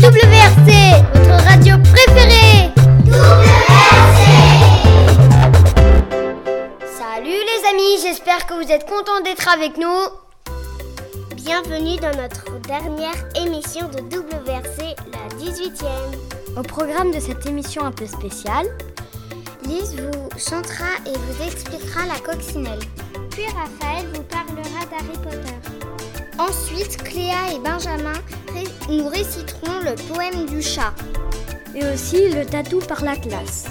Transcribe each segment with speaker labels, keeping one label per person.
Speaker 1: WRC, votre radio préférée WRC Salut les amis, j'espère que vous êtes contents d'être avec nous.
Speaker 2: Bienvenue dans notre dernière émission de WRC, la 18e.
Speaker 1: Au programme de cette émission un peu spéciale,
Speaker 2: Lise vous chantera et vous expliquera la coccinelle. Puis Raphaël vous parlera d'Harry Potter. Ensuite, Cléa et Benjamin nous réciteront le poème du chat.
Speaker 1: Et aussi le tatou par la classe.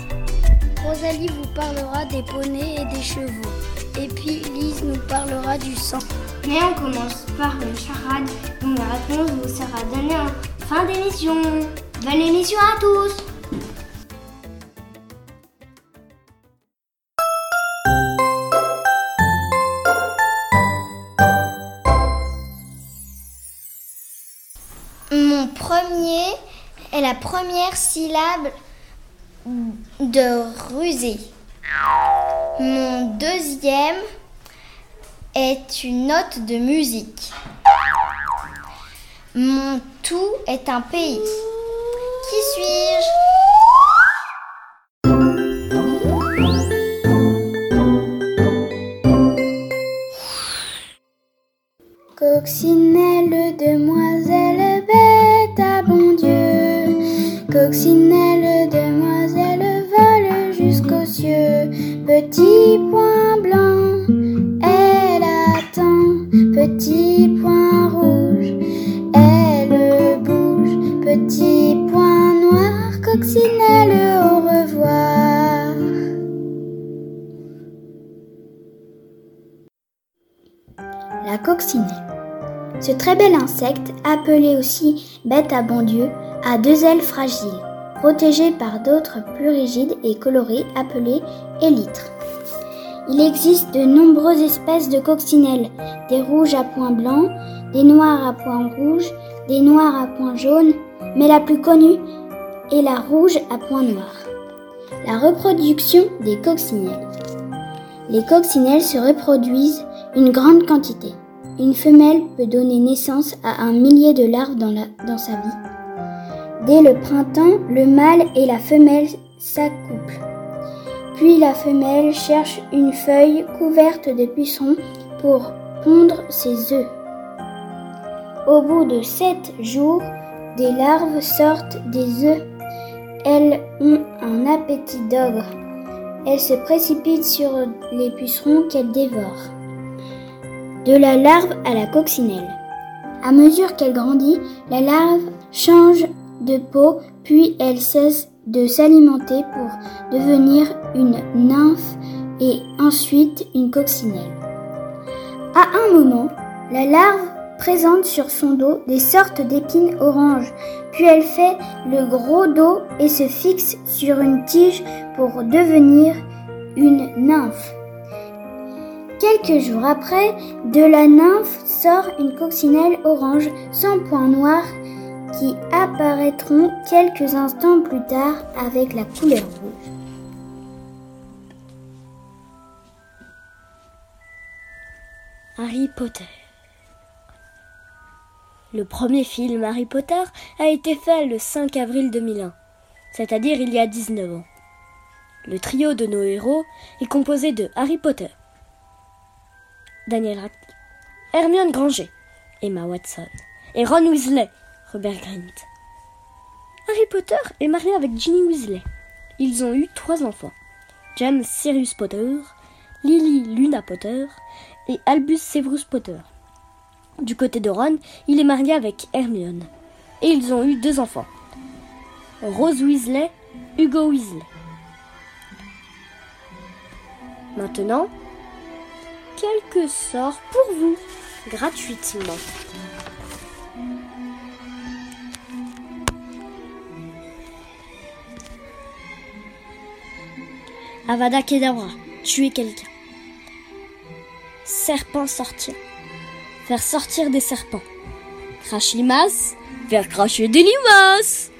Speaker 3: Rosalie vous parlera des poneys et des chevaux. Et puis Lise nous parlera du sang.
Speaker 4: Mais on commence par une charade dont la réponse vous sera donnée en fin d'émission. Bonne émission à tous
Speaker 2: est la première syllabe de rusé. Mon deuxième est une note de musique. Mon tout est un pays. Qui suis-je?
Speaker 3: Coccinelle, Petit point rouge, elle bouge. Petit point noir, coccinelle, au revoir. La coccinelle. Ce très bel insecte, appelé aussi bête à bon Dieu, a deux ailes fragiles, protégées par d'autres plus rigides et colorées appelées élytres. Il existe de nombreuses espèces de coccinelles, des rouges à points blancs, des noirs à points rouges, des noirs à points jaunes, mais la plus connue est la rouge à points noirs. La reproduction des coccinelles. Les coccinelles se reproduisent une grande quantité. Une femelle peut donner naissance à un millier de larves dans, dans sa vie. Dès le printemps, le mâle et la femelle s'accouplent. Puis la femelle cherche une feuille couverte de pucerons pour pondre ses œufs. Au bout de sept jours, des larves sortent des œufs. Elles ont un appétit d'ogre. Elles se précipitent sur les pucerons qu'elles dévorent de la larve à la coccinelle. À mesure qu'elle grandit, la larve change de peau, puis elle cesse de s'alimenter pour devenir une nymphe et ensuite une coccinelle. À un moment, la larve présente sur son dos des sortes d'épines oranges, puis elle fait le gros dos et se fixe sur une tige pour devenir une nymphe. Quelques jours après, de la nymphe sort une coccinelle orange sans point noir qui apparaîtront quelques instants plus tard avec la couleur rouge.
Speaker 5: Harry Potter Le premier film Harry Potter a été fait le 5 avril 2001, c'est-à-dire il y a 19 ans. Le trio de nos héros est composé de Harry Potter, Daniel Radcliffe, Hermione Granger, Emma Watson et Ron Weasley, Harry Potter est marié avec Ginny Weasley. Ils ont eu trois enfants James Sirius Potter, Lily Luna Potter et Albus Severus Potter. Du côté de Ron, il est marié avec Hermione. Et ils ont eu deux enfants Rose Weasley, Hugo Weasley. Maintenant, quelques sorts pour vous, gratuitement. Avada Kedavra, tuer quelqu'un. Serpent sortir, faire sortir des serpents. Crash limace, faire cracher des limaces.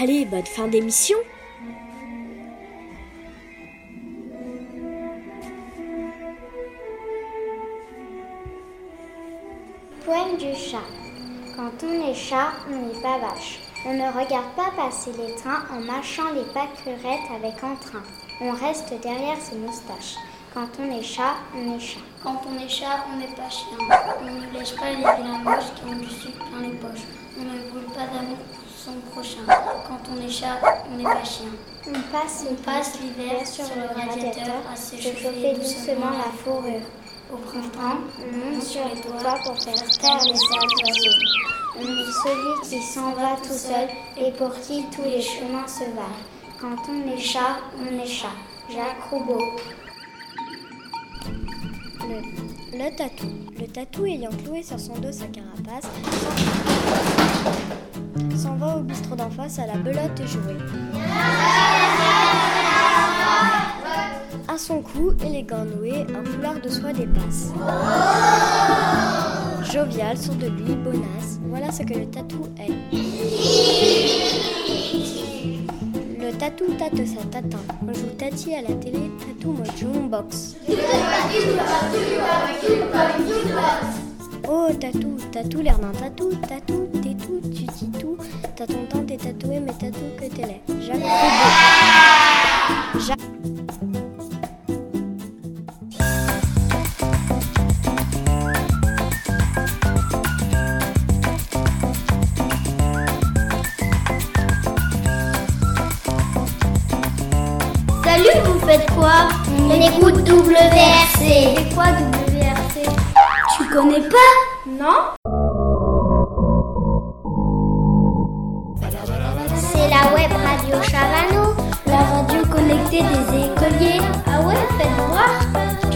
Speaker 5: Allez, bonne fin d'émission.
Speaker 2: Poème du chat. Quand on est chat, on n'est pas vache. On ne regarde pas passer les trains en mâchant les pâquerettes avec entrain. On reste derrière ses moustaches. Quand on est chat, on est chat.
Speaker 4: Quand on est chat, on n'est pas chien. On ne lèche pas les vilains mouches qui ont du sucre plein les poches. On ne brûle pas d'amour pour son prochain. Quand on est chat, on n'est pas chien.
Speaker 2: On passe,
Speaker 4: on passe l'hiver sur le radiateur à s'échauffer doucement la fourrure. Au printemps, on monte sur les toits pour faire taire les sales oiseaux.
Speaker 2: On est celui qui s'en va tout seul et pour qui tous les chemins se valent. Quand on est chat, on est chat. Jacques Roubaud.
Speaker 5: Le, le tatou. Le tatou ayant cloué sur son dos sa carapace s'en va au bistrot d'en face à la belote jouer. À son cou, élégant noué, un foulard de soie dépasse. Jovial, sur de lui, bonasse, voilà ce que le tatou est. Le tatou tâte sa tatin. On joue tati à la télé, tatou en box. Oh tatou, tatou l'air d'un tatou, tatou, t'es tout, tu dis tout, t'as ton teint, t'es tatoué, mais tatou que t'es laid. Jacques. Jacques.
Speaker 1: Faites quoi
Speaker 2: On écoute WRC.
Speaker 1: C'est quoi WRC
Speaker 4: Tu connais pas
Speaker 1: Non
Speaker 2: C'est la web radio Chavano.
Speaker 4: La radio connectée des écoliers.
Speaker 1: Ah ouais, faites voir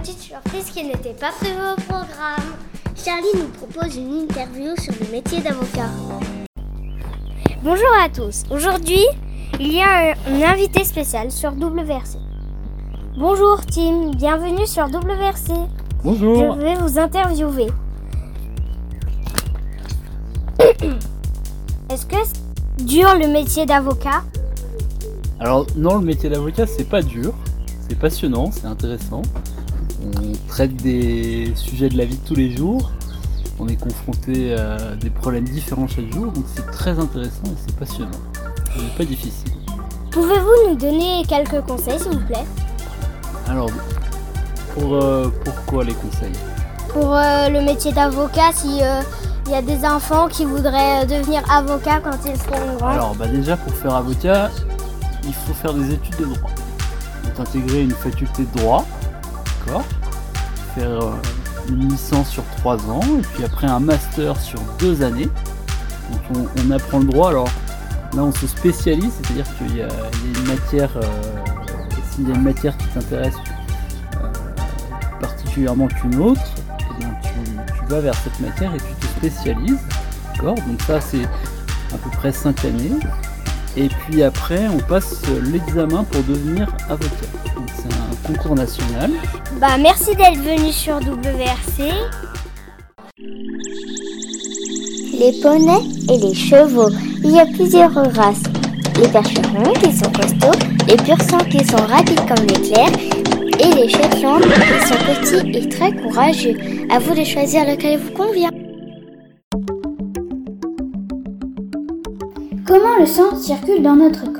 Speaker 1: petite surprise qui n'était pas prévue au programme. Charlie nous propose une interview sur le métier d'avocat. Bonjour à tous. Aujourd'hui, il y a un, invité spécial sur WRC. Bonjour Tim, bienvenue sur WRC.
Speaker 6: Bonjour.
Speaker 1: Je vais vous interviewer. Est-ce que c'est dur le métier d'avocat?
Speaker 6: Alors non, le métier d'avocat c'est pas dur, c'est passionnant, c'est intéressant. On traite des sujets de la vie de tous les jours. On est confronté à des problèmes différents chaque jour, donc c'est très intéressant et c'est passionnant. C'est pas difficile.
Speaker 1: Pouvez-vous nous donner quelques conseils s'il vous plaît?
Speaker 6: Alors, pour euh, pourquoi les conseils?
Speaker 1: Pour euh, le métier d'avocat, si euh, il y a des enfants qui voudraient devenir avocats quand ils seront grands.
Speaker 6: Alors bah déjà pour faire avocat, il faut faire des études de droit. Donc intégrer une faculté de droit, Faire euh, une licence sur trois ans et puis après un master sur deux années. Donc on, apprend le droit. Alors là on se spécialise, c'est-à-dire qu'il y, y a une matière, euh, s'il y a une matière qui t'intéresse euh, particulièrement qu'une autre, bien, tu, tu vas vers cette matière et tu te spécialises. D'accord? Donc ça c'est à peu près 5 années. Et puis après, on passe l'examen pour devenir avocat. Donc c'est un concours national.
Speaker 1: Bah merci d'être venu sur WRC.
Speaker 2: Les poneys et les chevaux. Il y a plusieurs races. Les percherons qui sont costauds, les pur sang qui sont rapides comme l'éclair, et les shetlands qui sont petits et très courageux. À vous de choisir lequel vous convient.
Speaker 3: Comment le sang circule dans notre corps?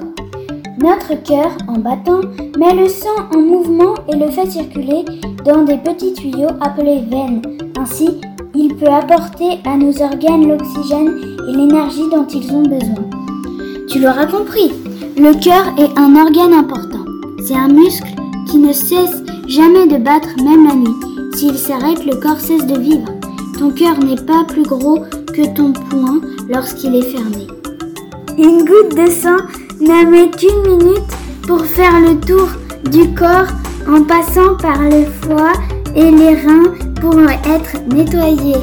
Speaker 3: Notre cœur, en battant, met le sang en mouvement et le fait circuler dans des petits tuyaux appelés veines. Ainsi, il peut apporter à nos organes l'oxygène et l'énergie dont ils ont besoin. Tu l'auras compris, le cœur est un organe important. C'est un muscle qui ne cesse jamais de battre même la nuit. S'il s'arrête, le corps cesse de vivre. Ton cœur n'est pas plus gros que ton poing lorsqu'il est fermé. Une goutte de sang n'a met qu'une minute pour faire le tour du corps en passant par le foie et les reins pour être nettoyé.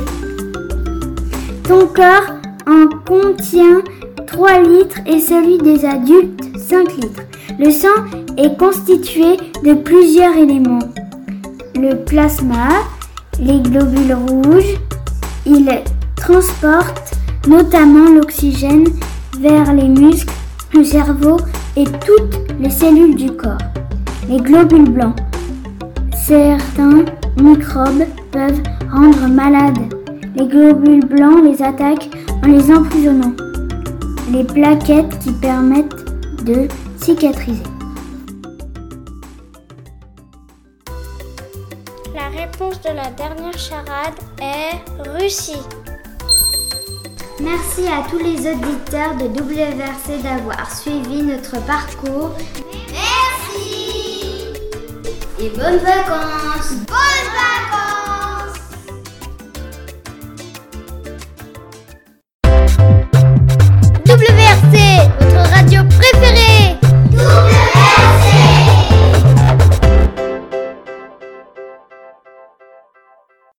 Speaker 3: Ton corps en contient 3 litres et celui des adultes 5 litres. Le sang est constitué de plusieurs éléments. Le plasma, les globules rouges, il transporte notamment l'oxygène, vers les muscles, le cerveau et toutes les cellules du corps. Les globules blancs. Certains microbes peuvent rendre malades. Les globules blancs les attaquent en les emprisonnant. Les plaquettes qui permettent de cicatriser.
Speaker 2: La réponse de la dernière charade est Russie.
Speaker 1: Merci à tous les auditeurs de WRC d'avoir suivi notre parcours.
Speaker 2: Merci
Speaker 1: Et bonnes vacances